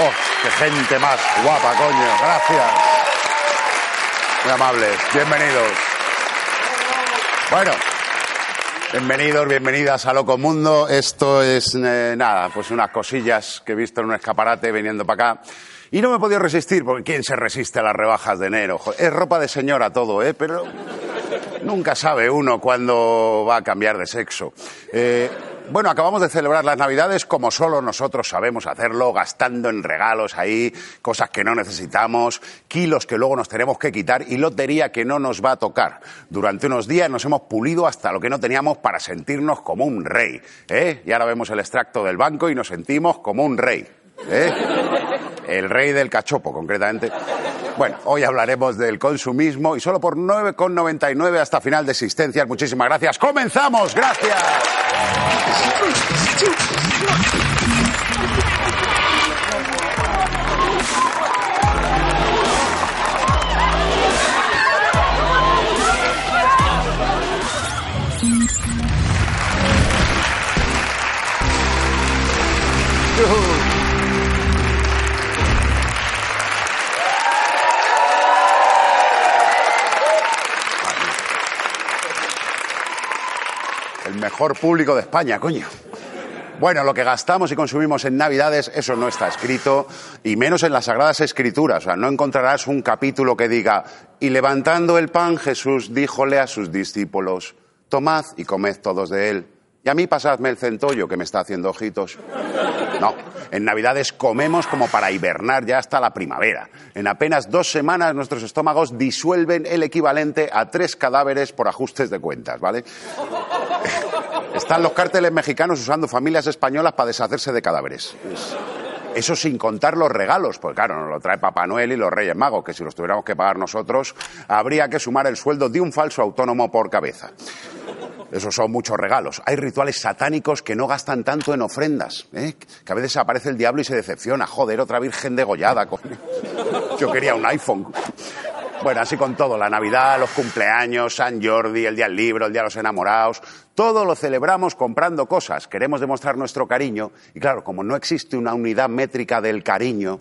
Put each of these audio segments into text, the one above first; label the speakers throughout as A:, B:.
A: Oh, qué gente más guapa, coño. Gracias. Muy amables. Bienvenidos. Bueno. Bienvenidos, bienvenidas a Loco Mundo. Esto es eh, nada, pues unas cosillas que he visto en un escaparate viniendo para acá. Y no me he podido resistir, porque ¿quién se resiste a las rebajas de enero? Es ropa de señora todo, ¿eh? Pero nunca sabe uno cuándo va a cambiar de sexo. Eh, bueno, acabamos de celebrar las Navidades como solo nosotros sabemos hacerlo, gastando en regalos ahí, cosas que no necesitamos, kilos que luego nos tenemos que quitar y lotería que no nos va a tocar. Durante unos días nos hemos pulido hasta lo que no teníamos para sentirnos como un rey. ¿eh? Y ahora vemos el extracto del banco y nos sentimos como un rey. ¿eh? El rey del cachopo, concretamente. Bueno, hoy hablaremos del consumismo y solo por 9,99 hasta final de existencias. Muchísimas gracias. ¡Comenzamos! ¡Gracias! Mejor público de España, coño. Bueno, lo que gastamos y consumimos en Navidades, eso no está escrito, y menos en las Sagradas Escrituras. O sea, no encontrarás un capítulo que diga, y levantando el pan, Jesús díjole a sus discípulos, tomad y comed todos de él. Y a mí pasadme el centollo, que me está haciendo ojitos. No, en Navidades comemos como para hibernar ya hasta la primavera. En apenas dos semanas nuestros estómagos disuelven el equivalente a tres cadáveres por ajustes de cuentas, ¿vale? Están los cárteles mexicanos usando familias españolas para deshacerse de cadáveres. Es- Eso sin contar los regalos, pues claro, nos lo trae Papá Noel y los Reyes Magos, que si los tuviéramos que pagar nosotros, habría que sumar el sueldo de un falso autónomo por cabeza. Esos son muchos regalos. Hay rituales satánicos que no gastan tanto en ofrendas. ¿eh? Que a veces aparece el diablo y se decepciona. Joder, otra virgen degollada. Yo quería un iPhone. Bueno, así con todo. La Navidad, los cumpleaños, San Jordi, el Día del Libro, el Día de los Enamorados. Todo lo celebramos comprando cosas. Queremos demostrar nuestro cariño. Y claro, como no existe una unidad métrica del cariño,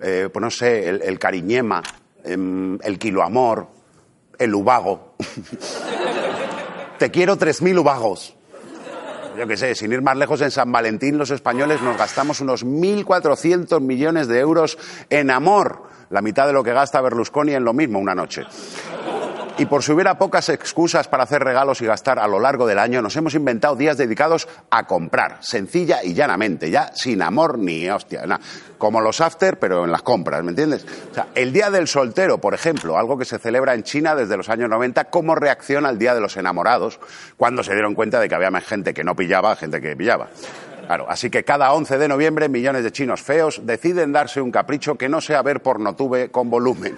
A: eh, pues no sé, el, cariñema, em, el kiloamor, el ubago. Te quiero 3.000 ubagos. Yo qué sé, sin ir más lejos, en San Valentín los españoles nos gastamos unos 1.400 millones de euros en amor, la mitad de lo que gasta Berlusconi en lo mismo una noche. Y por si hubiera pocas excusas para hacer regalos y gastar a lo largo del año, nos hemos inventado días dedicados a comprar, sencilla y llanamente, ya sin amor ni hostia, nada. Como los after, pero en las compras, ¿me entiendes? O sea, el Día del Soltero, por ejemplo, algo que se celebra en China desde los años 90, como reacción al Día de los Enamorados, cuando se dieron cuenta de que había más gente que no pillaba, gente que pillaba. Claro, así que cada 11 de noviembre millones de chinos feos deciden darse un capricho que no sea ver pornotube con volumen.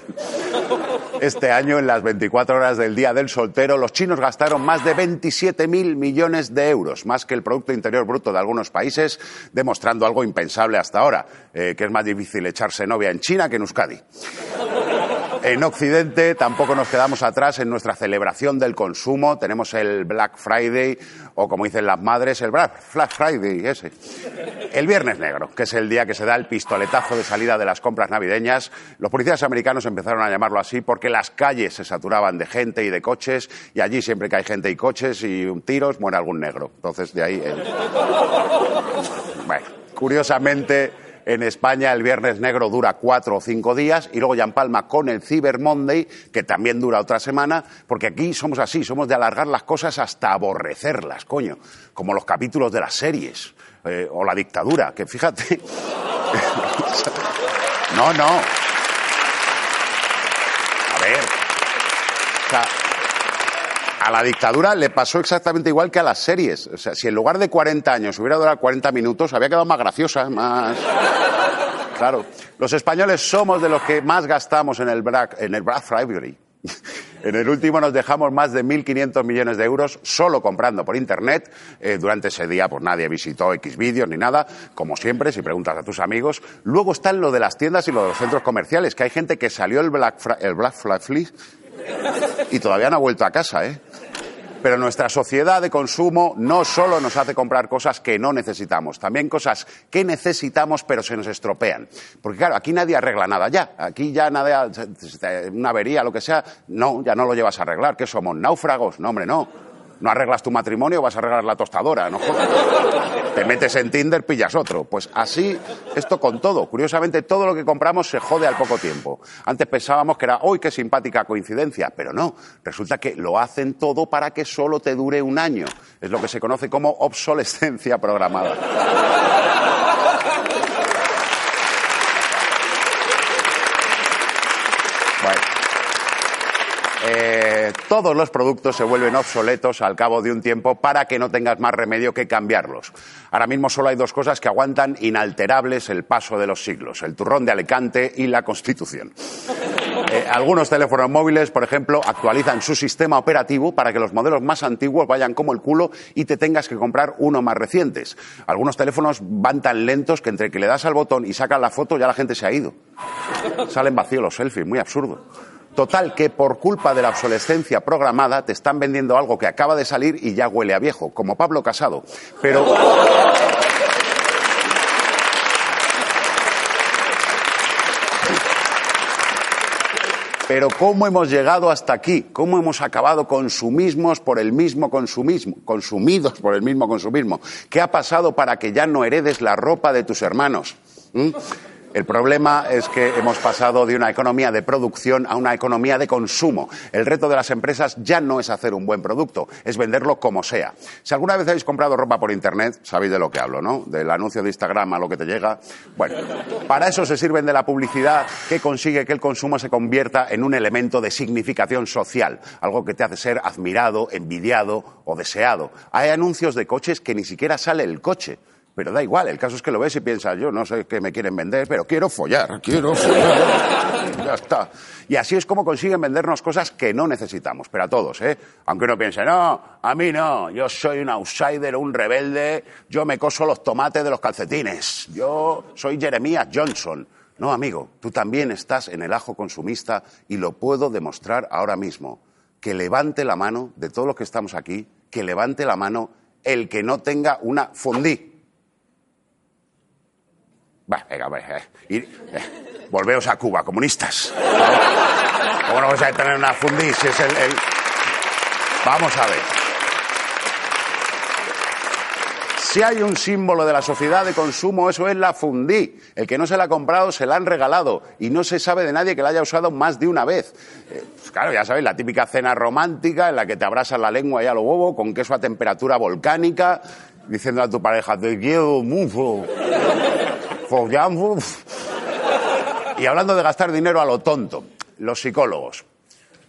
A: Este año, en las 24 horas del Día del Soltero, los chinos gastaron más de 27.000 millones de euros, más que el Producto Interior Bruto de algunos países, demostrando algo impensable hasta ahora, eh, que es más difícil echarse novia en China que en Euskadi. En Occidente tampoco nos quedamos atrás en nuestra celebración del consumo. Tenemos el Black Friday, o como dicen las madres, el Black Friday, ese. El Viernes Negro, que es el día que se da el pistoletazo de salida de las compras navideñas. Los policías americanos empezaron a llamarlo así porque las calles se saturaban de gente y de coches, y allí siempre que hay gente y coches y un tiros, muere algún negro. Entonces, de ahí. el- Bueno, curiosamente En España el Viernes Negro dura cuatro o cinco días y luego ya empalma con el Cyber Monday, que también dura otra semana, porque aquí somos así, somos de alargar las cosas hasta aborrecerlas, coño, como los capítulos de las series eh, o la dictadura, que fíjate. no, no. A ver. O sea, a la dictadura le pasó exactamente igual que a las series. O sea, si en lugar de 40 años hubiera durado 40 minutos, había quedado más graciosa, más... Claro. Los españoles somos de los que más gastamos en el Black, en el Black Friday. En el último nos dejamos más de 1.500 millones de euros solo comprando por Internet. Eh, durante ese día, pues nadie visitó X vídeos ni nada, como siempre, si preguntas a tus amigos. Luego están lo de las tiendas y lo de los centros comerciales, que hay gente que salió el Black, el Black Friday y todavía no ha vuelto a casa, ¿eh? Pero nuestra sociedad de consumo no solo nos hace comprar cosas que no necesitamos, también cosas que necesitamos pero se nos estropean. Porque claro, aquí nadie arregla nada ya. Aquí ya nada, una avería, lo que sea, no, ya no lo llevas a arreglar. ¿Qué somos? ¿Náufragos? No, hombre, no. No arreglas tu matrimonio, vas a arreglar la tostadora, no. Te metes en Tinder, pillas otro. Pues así, esto con todo. Curiosamente, todo lo que compramos se jode al poco tiempo. Antes pensábamos que era, ¡uy, qué simpática coincidencia! Pero no, resulta que lo hacen todo para que solo te dure un año. Es lo que se conoce como obsolescencia programada. Todos los productos se vuelven obsoletos al cabo de un tiempo para que no tengas más remedio que cambiarlos. Ahora mismo solo hay dos cosas que aguantan inalterables el paso de los siglos, el turrón de Alicante y la Constitución. Eh, algunos teléfonos móviles, por ejemplo, actualizan su sistema operativo para que los modelos más antiguos vayan como el culo y te tengas que comprar uno más recientes. Algunos teléfonos van tan lentos que entre que le das al botón y sacas la foto ya la gente se ha ido. Salen vacíos los selfies, muy absurdo. Total, que por culpa de la obsolescencia programada te están vendiendo algo que acaba de salir y ya huele a viejo, como Pablo Casado. Pero. Pero ¿cómo hemos llegado hasta aquí? ¿Cómo hemos acabado consumismos por el mismo consumismo, consumidos por el mismo consumismo? ¿Qué ha pasado para que ya no heredes la ropa de tus hermanos? ¿Mm? El problema es que hemos pasado de una economía de producción a una economía de consumo. El reto de las empresas ya no es hacer un buen producto, es venderlo como sea. Si alguna vez habéis comprado ropa por Internet, sabéis de lo que hablo, ¿no? Del anuncio de Instagram a lo que te llega. Bueno, para eso se sirven de la publicidad que consigue que el consumo se convierta en un elemento de significación social, algo que te hace ser admirado, envidiado o deseado. Hay anuncios de coches que ni siquiera sale el coche. Pero da igual, el caso es que lo ves y piensas, yo no sé qué me quieren vender, pero quiero follar, quiero follar. ya está. Y así es como consiguen vendernos cosas que no necesitamos, pero a todos, ¿eh? Aunque uno piense, no, a mí no, yo soy un outsider, un rebelde, yo me coso los tomates de los calcetines, yo soy Jeremías Johnson. No, amigo, tú también estás en el ajo consumista y lo puedo demostrar ahora mismo. Que levante la mano de todos los que estamos aquí, que levante la mano el que no tenga una fondí. Venga, venga, eh. Eh, volveos a Cuba, comunistas. ¿Cómo no a tener una fundí si es el. Vamos a ver. Si hay un símbolo de la sociedad de consumo, eso es la fundí. El que no se la ha comprado se la han regalado y no se sabe de nadie que la haya usado más de una vez. Eh, pues claro, ya sabéis, la típica cena romántica en la que te abrasas la lengua y a lo bobo con queso a temperatura volcánica, diciendo a tu pareja, te quiero mucho. Y hablando de gastar dinero a lo tonto, los psicólogos.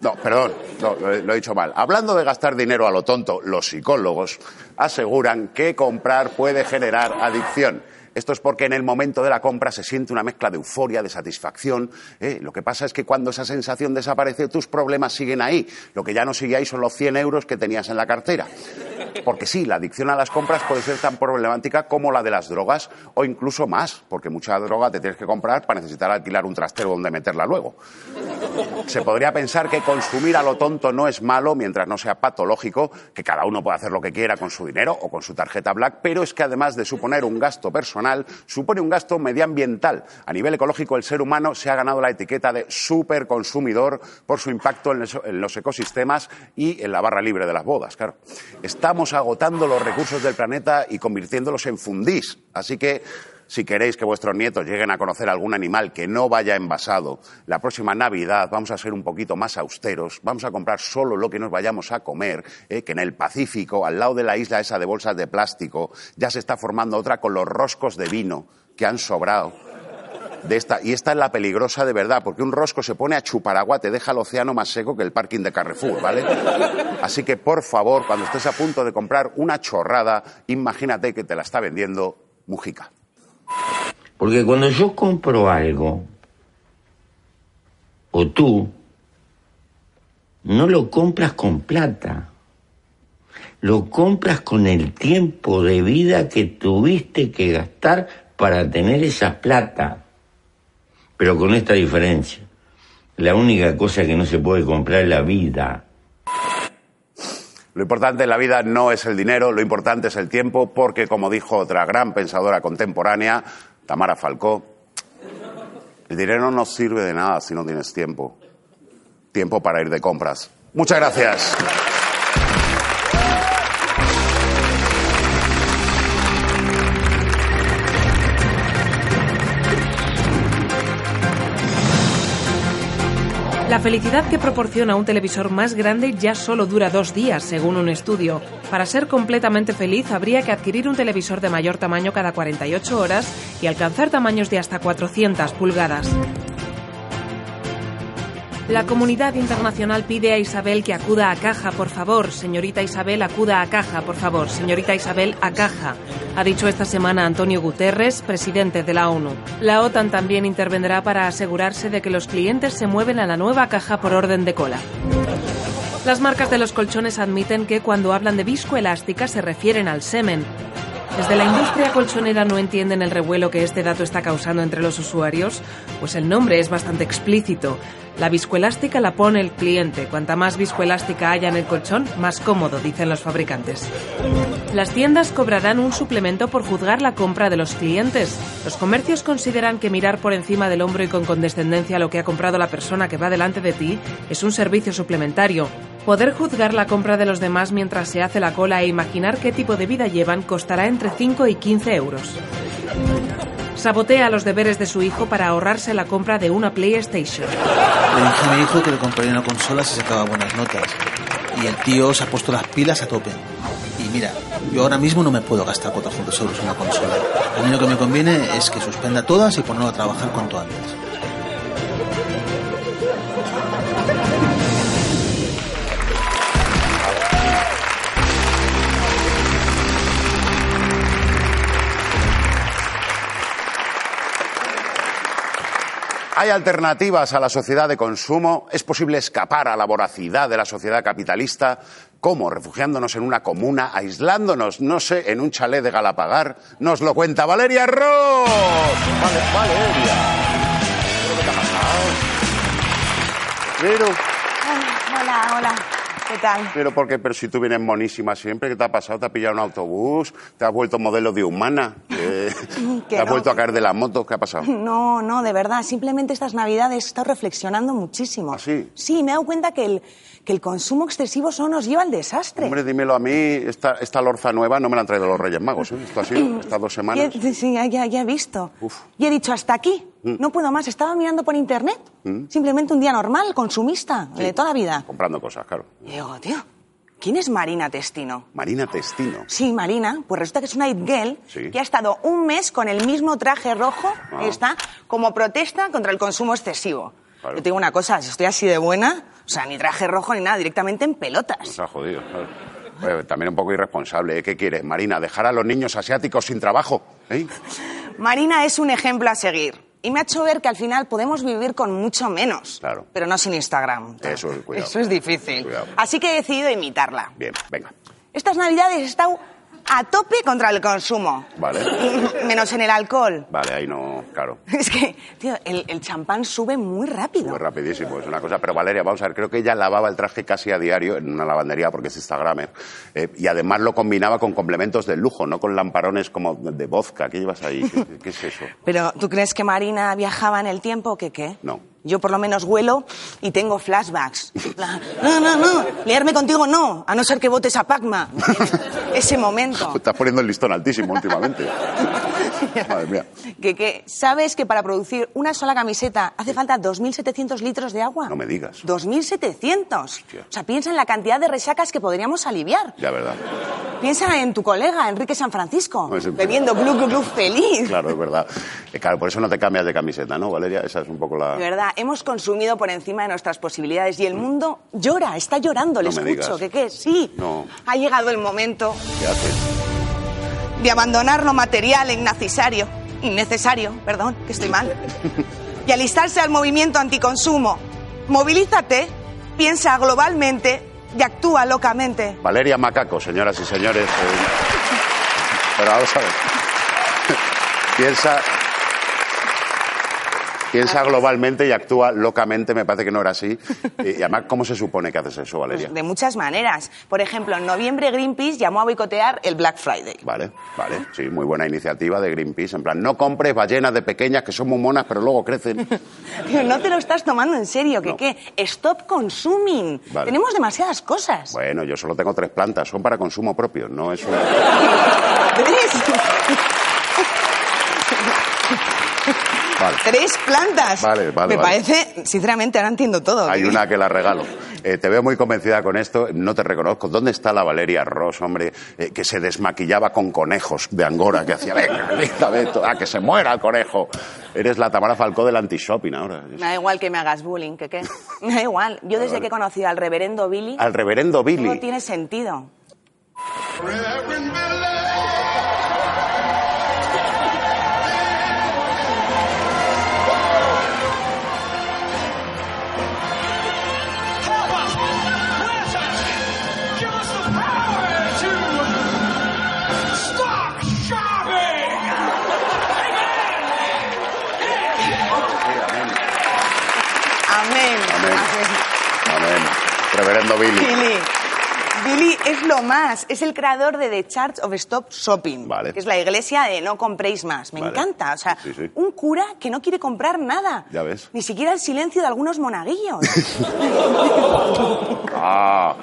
A: No, perdón, lo he dicho mal. Hablando de gastar dinero a lo tonto, los psicólogos aseguran que comprar puede generar adicción. Esto es porque en el momento de la compra se siente una mezcla de euforia, de satisfacción. ¿eh? Lo que pasa es que cuando esa sensación desaparece, tus problemas siguen ahí. Lo que ya no sigue ahí son los 100 euros que tenías en la cartera. Porque sí, la adicción a las compras puede ser tan problemática como la de las drogas o incluso más, porque mucha droga te tienes que comprar para necesitar alquilar un trastero donde meterla luego. Se podría pensar que consumir a lo tonto no es malo mientras no sea patológico, que cada uno puede hacer lo que quiera con su dinero o con su tarjeta black, pero es que además de suponer un gasto personal, supone un gasto medioambiental. A nivel ecológico, el ser humano se ha ganado la etiqueta de superconsumidor por su impacto en los ecosistemas y en la barra libre de las bodas, claro. Estamos agotando los recursos del planeta y convirtiéndolos en fundís. Así que si queréis que vuestros nietos lleguen a conocer algún animal que no vaya envasado, la próxima Navidad vamos a ser un poquito más austeros, vamos a comprar solo lo que nos vayamos a comer, eh, que en el Pacífico, al lado de la isla esa de bolsas de plástico, ya se está formando otra con los roscos de vino que han sobrado de esta. Y esta es la peligrosa de verdad, porque un rosco se pone a chupar agua, te deja el océano más seco que el parking de Carrefour, ¿vale? Así que, por favor, cuando estés a punto de comprar una chorrada, imagínate que te la está vendiendo Mujica.
B: Porque cuando yo compro algo, o tú, no lo compras con plata. Lo compras con el tiempo de vida que tuviste que gastar para tener esa plata pero con esta diferencia. La única cosa que no se puede comprar es la vida.
A: Lo importante en la vida no es el dinero, lo importante es el tiempo, porque como dijo otra gran pensadora contemporánea, Tamara Falcó, el dinero no sirve de nada si no tienes tiempo. Tiempo para ir de compras. Muchas gracias.
C: La felicidad que proporciona un televisor más grande ya solo dura dos días, según un estudio. Para ser completamente feliz habría que adquirir un televisor de mayor tamaño cada 48 horas y alcanzar tamaños de hasta 400 pulgadas. La comunidad internacional pide a Isabel que acuda a caja, por favor. Señorita Isabel, acuda a caja, por favor. Señorita Isabel, a caja. Ha dicho esta semana Antonio Guterres, presidente de la ONU. La OTAN también intervendrá para asegurarse de que los clientes se mueven a la nueva caja por orden de cola. Las marcas de los colchones admiten que cuando hablan de viscoelástica se refieren al semen. Desde la industria colchonera no entienden el revuelo que este dato está causando entre los usuarios, pues el nombre es bastante explícito. La viscoelástica la pone el cliente. Cuanta más viscoelástica haya en el colchón, más cómodo, dicen los fabricantes. Las tiendas cobrarán un suplemento por juzgar la compra de los clientes. Los comercios consideran que mirar por encima del hombro y con condescendencia lo que ha comprado la persona que va delante de ti es un servicio suplementario. Poder juzgar la compra de los demás mientras se hace la cola e imaginar qué tipo de vida llevan costará entre 5 y 15 euros. Sabotea los deberes de su hijo para ahorrarse la compra de una PlayStation.
D: Le dije a mi hijo que le compraría una consola si sacaba buenas notas. Y el tío se ha puesto las pilas a tope. Y mira, yo ahora mismo no me puedo gastar 400 euros en una consola. A mí lo que me conviene es que suspenda todas y ponerlo a trabajar cuanto antes.
A: Hay alternativas a la sociedad de consumo. Es posible escapar a la voracidad de la sociedad capitalista. ¿Cómo? Refugiándonos en una comuna, aislándonos, no sé, en un chalet de Galapagar. Nos lo cuenta Valeria Ross. Vale, Valeria. ¿Qué te ha pasado? Pero,
E: Hola, hola. ¿Qué tal?
A: pero porque, pero si tú vienes monísima siempre, ¿qué te ha pasado? ¿Te ha pillado un autobús? ¿Te has vuelto modelo de humana? ¿Te has
E: no.
A: vuelto a caer de las motos? ¿Qué ha pasado?
E: No, no, de verdad. Simplemente estas navidades he estado reflexionando muchísimo.
A: ¿Ah, sí?
E: Sí, me he dado cuenta que el, que el consumo excesivo solo nos lleva al desastre.
A: Hombre, dímelo a mí, esta, esta lorza nueva no me la han traído los Reyes Magos, ¿eh? Esto así, estas dos semanas.
E: Ya- sí, ya, ya, ya he visto.
A: Uf.
E: Y he dicho, hasta aquí.
A: Mm.
E: No puedo más. Estaba mirando por internet. Simplemente un día normal, consumista,
A: Sí.
E: de toda la vida.
A: Comprando cosas, claro.
E: Y digo, tío, ¿quién es Marina Testino?
A: Marina Testino.
E: Sí, Marina, pues resulta que es una it girl
A: Sí.
E: que ha estado un mes con el mismo traje rojo,
A: Ah.
E: está, como protesta contra el consumo excesivo.
A: Claro.
E: Yo te digo una cosa, si estoy así de buena, o sea, ni traje rojo ni nada, directamente en pelotas.
A: Nos ha jodido. claro. También un poco irresponsable. ¿eh? ¿Qué quieres, Marina? ¿Dejar a los niños asiáticos sin trabajo? ¿Eh?
E: Marina es un ejemplo a seguir. Y me ha hecho ver que al final podemos vivir con mucho menos.
A: Claro.
E: Pero no sin Instagram.
A: Eso, cuidado.
E: Eso es difícil.
A: Cuidado.
E: Así que he decidido imitarla.
A: Bien, venga.
E: Estas navidades he estado a tope contra el consumo.
A: Vale.
E: Menos en el alcohol.
A: Vale, ahí no, claro.
E: Es que, tío, el, el champán sube muy rápido.
A: Muy rapidísimo, es una cosa. Pero Valeria, vamos a ver, creo que ella lavaba el traje casi a diario en una lavandería porque es Instagramer. Eh, y además lo combinaba con complementos de lujo, no con lamparones como de vodka. ¿Qué llevas ahí? ¿Qué, qué es eso?
E: Pero, ¿tú crees que Marina viajaba en el tiempo o que qué?
A: No.
E: Yo por lo menos huelo y tengo flashbacks. No, no, no, liarme contigo no, a no ser que votes a Pacma. Ese momento.
A: Estás poniendo el listón altísimo últimamente. Madre mía.
E: Que, que, ¿Sabes que para producir una sola camiseta hace falta 2.700 litros de agua?
A: No me digas.
E: 2.700.
A: Hostia.
E: O sea, piensa en la cantidad de resacas que podríamos aliviar.
A: Ya, verdad.
E: Piensa en tu colega, Enrique San Francisco,
A: No, es-
E: bebiendo glu glu glu feliz.
A: Claro, es verdad. Eh, Claro, por eso no te cambias de camiseta, ¿no, Valeria? Esa es un poco la...
E: De verdad, hemos consumido por encima de nuestras posibilidades y el mundo llora, está llorando, le
A: No
E: escucho. ¿Que qué? Sí.
A: No.
E: Ha llegado el momento
A: ¿Qué haces?
E: De abandonar lo material e innecesario, innecesario, perdón, que estoy mal, y alistarse al movimiento anticonsumo. Movilízate, piensa globalmente y actúa locamente.
A: Valeria Macaco, señoras y señores. eh, Pero vamos a ver. Piensa. Piensa globalmente y actúa locamente, me parece que no era así. Y además, ¿cómo se supone que haces eso, Valeria?
E: Pues de muchas maneras. Por ejemplo, en noviembre Greenpeace llamó a boicotear el Black Friday.
A: Vale, vale, sí, muy buena iniciativa de Greenpeace. En plan, no compres ballenas de pequeñas que son muy monas, pero luego crecen.
E: No te lo estás tomando en serio, que
A: No.
E: qué? Stop consuming.
A: Vale.
E: Tenemos demasiadas cosas.
A: Bueno, yo solo tengo tres plantas, son para consumo propio, no es un...
E: ¿Tres?
A: Vale.
E: Tres plantas.
A: Vale, vale,
E: Me
A: vale.
E: parece, sinceramente, ahora entiendo todo.
A: Hay
E: ¿Qué?
A: una que la regalo. Eh, te veo muy convencida con esto, no te reconozco. ¿Dónde está la Valeria Ross, hombre, eh, que se desmaquillaba con conejos de Angora, que hacía, venga, quítame esto, a que se muera el conejo? Eres la Tamara Falcó del anti-shopping ahora.
E: Me da igual que me hagas bullying, que qué. Me da igual. Yo desde que he conocido al reverendo Billy,
A: Al reverendo Billy.
E: tiene sentido.
A: Reverendo Billy.
E: Billy. Billy es lo más, es el creador de The Church of Stop Shopping,
A: Vale.
E: que es la iglesia de no compréis más. Me
A: Vale.
E: encanta, o sea,
A: Sí, sí.
E: un cura que no quiere comprar nada.
A: Ya ves.
E: Ni siquiera el silencio de algunos monaguillos.
A: Ah.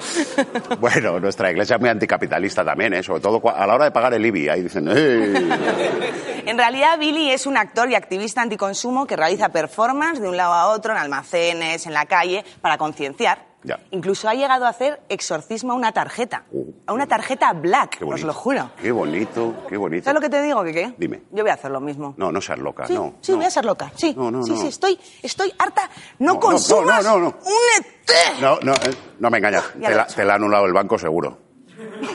A: Bueno, nuestra iglesia es muy anticapitalista también, ¿eh? sobre todo a la hora de pagar el IBI. Ahí dicen.
E: En realidad, Billy es un actor y activista anticonsumo que realiza performance de un lado a otro en almacenes, en la calle, para concienciar.
A: Ya.
E: Incluso ha llegado a hacer exorcismo a una tarjeta.
A: Uh.
E: a una tarjeta black, os lo juro.
A: Qué bonito, qué bonito.
E: ¿Sabes lo que te digo, qué?
A: Dime.
E: Yo voy a hacer lo mismo.
A: No, no seas loca,
E: Sí,
A: no.
E: sí,
A: no.
E: voy a ser loca. Sí,
A: No, no,
E: sí,
A: no.
E: sí, estoy, estoy harta. No,
A: No, no,
E: consumas
A: no, no, no.
E: un ET.
A: No, no, eh, no me engañas. Te la, te la ha anulado el banco seguro.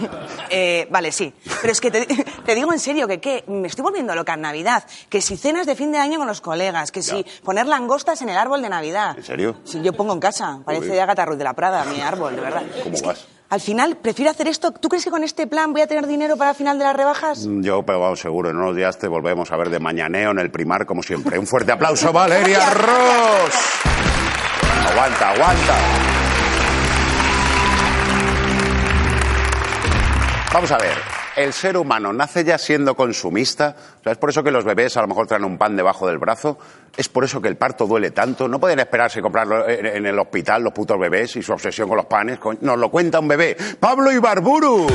E: Eh, vale, sí. Pero es que te, te digo en serio que qué, me estoy volviendo loca en Navidad. Que si cenas de fin de año con los colegas, que si poner langostas en el árbol de Navidad.
A: ¿En serio?
E: Sí, yo pongo en casa. Parece
A: Uy.
E: de Agatha Ruiz de la Prada, mi árbol, de verdad.
A: ¿Cómo
E: Es que,
A: vas?
E: al final, prefiero hacer esto. ¿Tú crees que con este plan voy a tener dinero para el final de las rebajas?
A: Mm, Yo, pero vamos, seguro, en unos días te volvemos a ver de mañaneo en el primar, como siempre. Un fuerte aplauso, Valeria Ross. Aguanta, aguanta. Vamos a ver. El ser humano nace ya siendo consumista. O sea, es por eso que los bebés a lo mejor traen un pan debajo del brazo. Es por eso que el parto duele tanto. No pueden esperarse comprarlo en, el hospital los putos bebés y su obsesión con los panes. Nos lo cuenta un bebé. Pablo Ibarburu.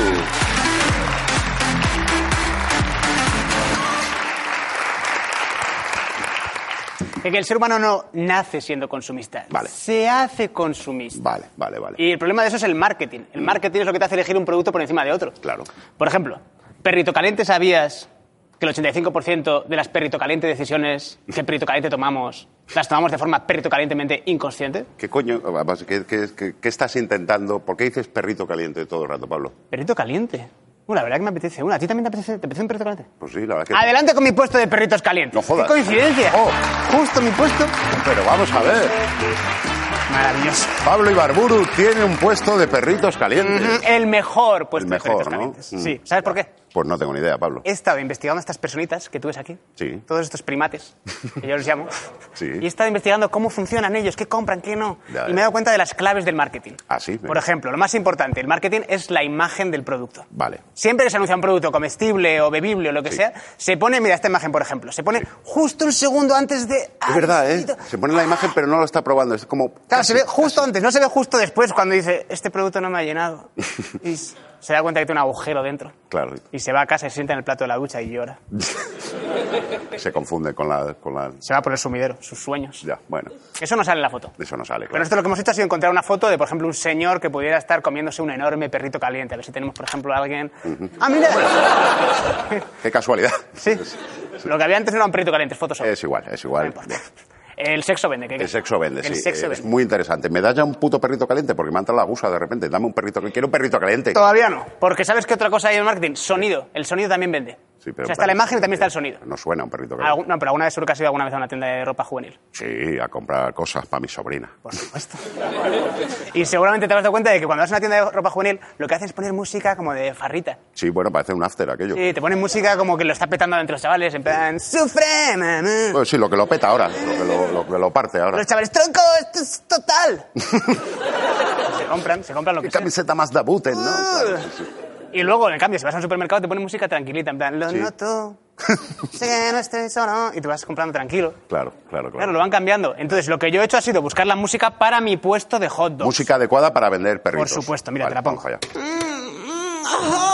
F: Es que el ser humano no nace siendo consumista,
A: Vale.
F: se hace consumista.
A: Vale, vale, vale.
F: Y el problema de eso es el marketing. El marketing es lo que te hace elegir un producto por encima de otro.
A: Claro.
F: Por ejemplo, perrito caliente, ¿sabías que el 85% de las perrito caliente decisiones que perrito caliente tomamos las tomamos de forma perrito calientemente inconsciente?
A: ¿Qué coño? ¿Qué, qué- qué- qué estás intentando? ¿Por qué dices perrito caliente todo el rato, Pablo?
F: Perrito caliente. Uh, la verdad que me apetece. Una, ¿A ti también te apetece, te apetece un perrito caliente?
A: Pues sí, la verdad que...
F: Adelante con mi puesto de perritos calientes.
A: No jodas.
F: ¡Qué coincidencia!
A: Oh.
F: Justo mi puesto.
A: Pero vamos a ver.
F: Maravilloso.
A: Pablo Ibarburu tiene un puesto de perritos calientes.
F: El mejor puesto
A: El
F: de
A: mejor,
F: perritos
A: ¿no?
F: calientes.
A: Mm.
F: Sí. ¿Sabes por qué?
A: Pues no tengo ni idea, Pablo.
F: He estado investigando a estas personitas que tú ves aquí.
A: Sí.
F: Todos estos primates, que yo los llamo.
A: Sí.
F: Y he estado investigando cómo funcionan ellos, qué compran, qué no.
A: Ya,
F: y me he dado cuenta de las claves del marketing.
A: Ah, sí.
F: Por ejemplo, lo más importante, el marketing es la imagen del producto.
A: Vale.
F: Siempre que se anuncia un producto comestible o bebible o lo que
A: Sí.
F: sea, se pone, mira esta imagen por ejemplo, se pone justo un segundo antes de...
A: Es verdad, ¿eh? Se pone la imagen, pero no lo está probando. Es como...
F: Claro, se ve justo antes, no se ve justo después cuando dice, este producto no me ha llenado. Y, se da cuenta que tiene un agujero dentro.
A: Claro.
F: Y se va a casa y se sienta en el plato de la ducha y llora.
A: Se confunde con la, con la...
F: Se va por el sumidero, sus sueños.
A: Ya, bueno,
F: Eso no sale en la foto.
A: eso no sale,
F: Pero nosotros lo que hemos hecho ha sido encontrar una foto de, por ejemplo, un señor que pudiera estar comiéndose un enorme perrito caliente. A ver si tenemos, por ejemplo, a alguien... ¡Ah, mira!
A: Qué casualidad.
F: Sí. Lo que había antes era un perrito caliente, fotos.
A: Es igual, es igual.
F: El sexo vende. ¿qué
A: El sexo vende,
F: El
A: sí.
F: sexo
A: es
F: vende.
A: muy interesante. ¿Me das ya un puto perrito caliente? Porque me ha entrado la gusa de repente. Dame un perrito que quiero un perrito caliente.
F: Todavía no. Porque ¿sabes qué otra cosa hay en el marketing? Sonido. El sonido también vende.
A: Sí, pero
F: o sea, está la imagen y también está el sonido.
A: No suena un perrito.
F: Algún- no, pero alguna vez seguro que has ido alguna vez a una tienda de ropa juvenil.
A: Sí, a comprar cosas para mi sobrina.
F: Por supuesto. Y seguramente te has dado cuenta de que cuando vas a una tienda de ropa juvenil, lo que hacen es poner música como de farrita.
A: Sí, bueno, parece un after aquello.
F: Sí, te ponen música como que lo está petando entre los chavales, en plan, ¡sufre, mamá!
A: Pues sí, lo que lo peta ahora, lo que lo, lo que lo parte ahora.
F: Los chavales, tronco, esto es total. se compran, se compran lo
A: Qué
F: que sea.
A: camiseta más de buten, ¿no? Claro, sí, sí.
F: Y luego, en cambio, si vas a un supermercado, te ponen música tranquilita, en plan, lo
A: Sí.
F: noto, sé que no estoy solo, y te vas comprando tranquilo.
A: Claro, claro,
F: Claro,
A: claro.
F: lo van cambiando. Entonces, lo que yo he hecho ha sido buscar la música para mi puesto de hot dogs.
A: Música adecuada para vender perritos.
F: Por supuesto, mira,
A: Vale,
F: te la pongo.
A: vamos allá.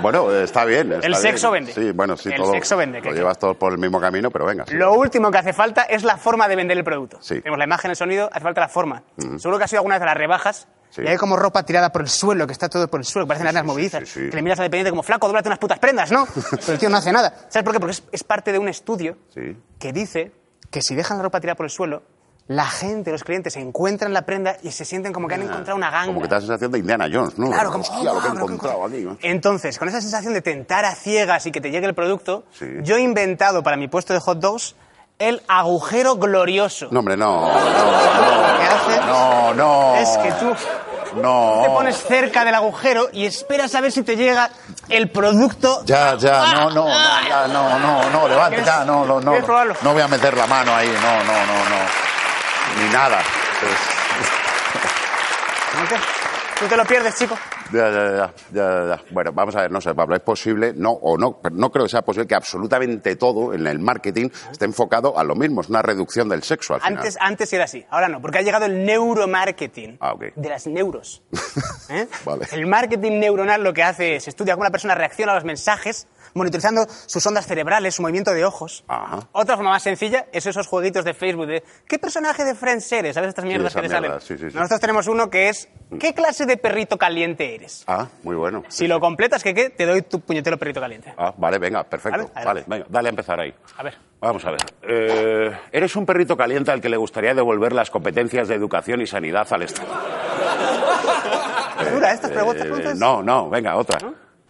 A: Bueno, está bien. está
F: El sexo
A: bien.
F: vende.
A: Sí, bueno, sí,
F: El
A: todo.
F: sexo vende,
A: Lo
F: ¿qué-
A: llevas todo por el mismo camino, pero venga. sí.
F: Lo último que hace falta es la forma de vender el producto.
A: Sí.
F: Tenemos la imagen, el sonido, hace falta la forma. Seguro que has ido alguna vez a las rebajas
A: Sí.
F: y hay como ropa tirada por el suelo, que está todo por el suelo, que parecen movilizas.
A: sí, sí.
F: Que le miras al dependiente como, flaco, dóblate unas putas prendas, ¿no? Pero el tío no hace nada. ¿Sabes por qué? Porque es, es parte de un estudio que dice que si dejan la ropa tirada por el suelo, la gente, los clientes, encuentran la prenda y se sienten como que han encontrado una ganga.
A: Como que te da la sensación de Indiana Jones, ¿no?
F: Claro, como,
A: Hostia,
F: oh,
A: lo que he
F: qué
A: encontrado aquí. ¿no?
F: Entonces, con esa sensación de tentar a ciegas y que te llegue el producto,
A: Sí.
F: yo he inventado para mi puesto de hot dogs el agujero glorioso.
A: No, hombre, no, no,
F: ¿Qué hace?
A: no, no.
F: Es que tú
A: No.
F: te pones cerca del agujero y esperas a ver si te llega el producto.
A: Ya, ya, no, no, no, ya, no, no, no, levante,
F: ¿Quieres-
A: ya, no, no, no. No voy a meter la mano ahí, no, no, no, no. Ni nada. Pues,
F: ¿No te- ¿Tú te lo pierdes, chico?
A: ya, ya, ya, ya, ya. Bueno, vamos a ver, no sé, Pablo, es posible, no, o no, pero no creo que sea posible que absolutamente todo en el marketing esté enfocado a lo mismo, es una reducción del sexo al final.
F: Antes, antes era así, ahora no, porque ha llegado el neuromarketing
A: Ah,
F: de las neuros. ¿Eh?
A: Vale.
F: El marketing neuronal lo que hace es estudia cómo la persona reacciona a los mensajes, monitorizando sus ondas cerebrales, su movimiento de ojos.
A: Ajá.
F: Otra forma más sencilla es esos jueguitos de Facebook de ¿qué personaje de Friends eres? ¿Sabes estas mierdas que te
A: mierda,
F: salen?
A: sí, sí, sí.
F: Nosotros tenemos uno que es ¿qué clase de perrito caliente eres?
A: Ah, muy bueno.
F: Si lo completas, ¿qué qué? Te doy tu puñetero perrito caliente.
A: Ah, vale, venga, perfecto.
F: Vale,
A: venga, dale a empezar ahí.
F: A ver.
A: Vamos a ver. Eh, ¿Eres un perrito caliente al que le gustaría devolver las competencias de educación y sanidad al Estado?
F: Dura estas preguntas,
A: Eh, no, no, venga, otra.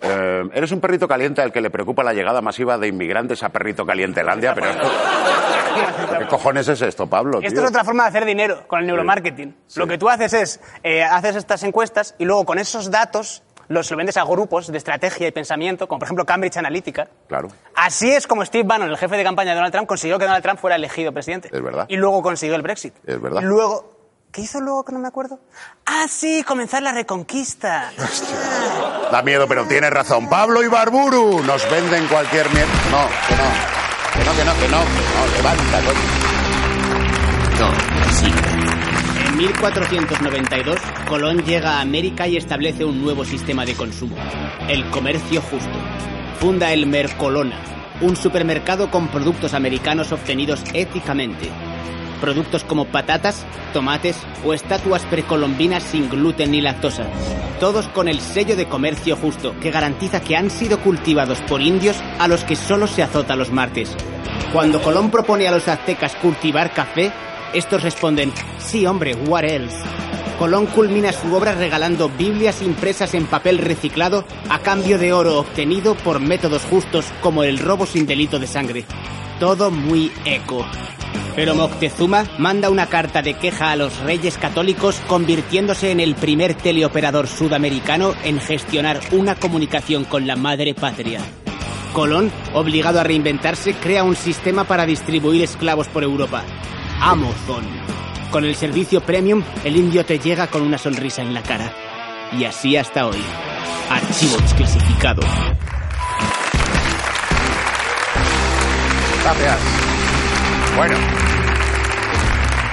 A: Eh, ¿Eres un perrito caliente al que le preocupa la llegada masiva de inmigrantes a Perrito Calientelandia? Pero ¿Qué cojones es esto, Pablo?
F: Esto
A: tío?
F: es otra forma de hacer dinero con el neuromarketing. Lo que tú haces es, eh, haces estas encuestas y luego con esos datos los lo vendes a grupos de estrategia y pensamiento, como por ejemplo Cambridge Analytica.
A: Claro.
F: Así es como Steve Bannon, el jefe de campaña de Donald Trump, consiguió que Donald Trump fuera elegido presidente.
A: Es verdad.
F: Y luego consiguió el Brexit.
A: Es verdad.
F: Y luego, ¿qué hizo luego que no me acuerdo? Ah, sí, comenzar la reconquista.
A: Da miedo, pero tienes razón. Pablo y Barburu nos venden cualquier mierda. No, que no. Que no, que no, que no. que no, levanta, coño.
G: No, sí. En 1492, Colón llega a América y establece un nuevo sistema de consumo, el comercio justo. Funda el Mercolona, un supermercado con productos americanos obtenidos éticamente. Productos como patatas, tomates o estatuas precolombinas sin gluten ni lactosa. Todos con el sello de comercio justo que garantiza que han sido cultivados por indios a los que solo se azota los martes. Cuando Colón propone a los aztecas cultivar café, estos responden, sí hombre, what else? Colón culmina su obra regalando Biblias impresas en papel reciclado a cambio de oro obtenido por métodos justos como el robo sin delito de sangre. Todo muy eco. Pero Moctezuma manda una carta de queja a los reyes católicos convirtiéndose en el primer teleoperador sudamericano en gestionar una comunicación con la madre patria. Colón, obligado a reinventarse, crea un sistema para distribuir esclavos por Europa. Amazon. Con el servicio premium, el indio te llega con una sonrisa en la cara. Y así hasta hoy. Archivo desclasificado.
A: Gracias. Bueno.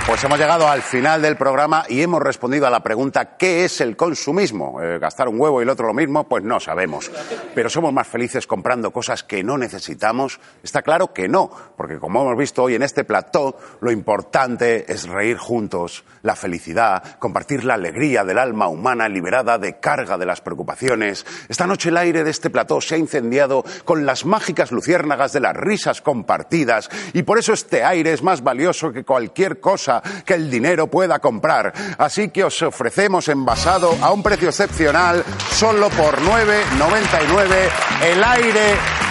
A: Pues hemos llegado al final del programa y hemos respondido a la pregunta ¿qué es el consumismo? Eh, ¿Gastar un huevo y el otro lo mismo? Pues no sabemos. Pero somos más felices comprando cosas que no necesitamos. Está claro que no, porque como hemos visto hoy en este plató, lo importante es reír juntos, la felicidad, compartir la alegría del alma humana liberada de carga de las preocupaciones. Esta noche el aire de este plató se ha incendiado con las mágicas luciérnagas de las risas compartidas y por eso este aire es más valioso que cualquier cosa que el dinero pueda comprar. Así que os ofrecemos envasado a un precio excepcional, solo por 9,99 el aire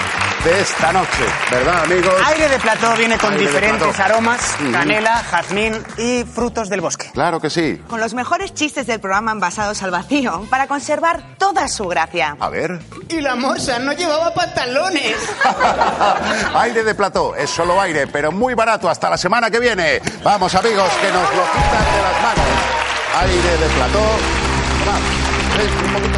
A: de esta noche, ¿verdad, amigos?
F: Aire de plató viene con
A: Aire
F: diferentes aromas, canela, jazmín y frutos del bosque.
A: Claro que sí.
E: Con los mejores chistes del programa envasados al vacío para conservar toda su gracia.
A: A ver.
G: Y la moza no llevaba pantalones.
A: aire de plató, es solo aire, pero muy barato. Hasta la semana que viene. Vamos, amigos, que nos lo quitan de las manos. Aire de plató. Vamos, ven, un poquito.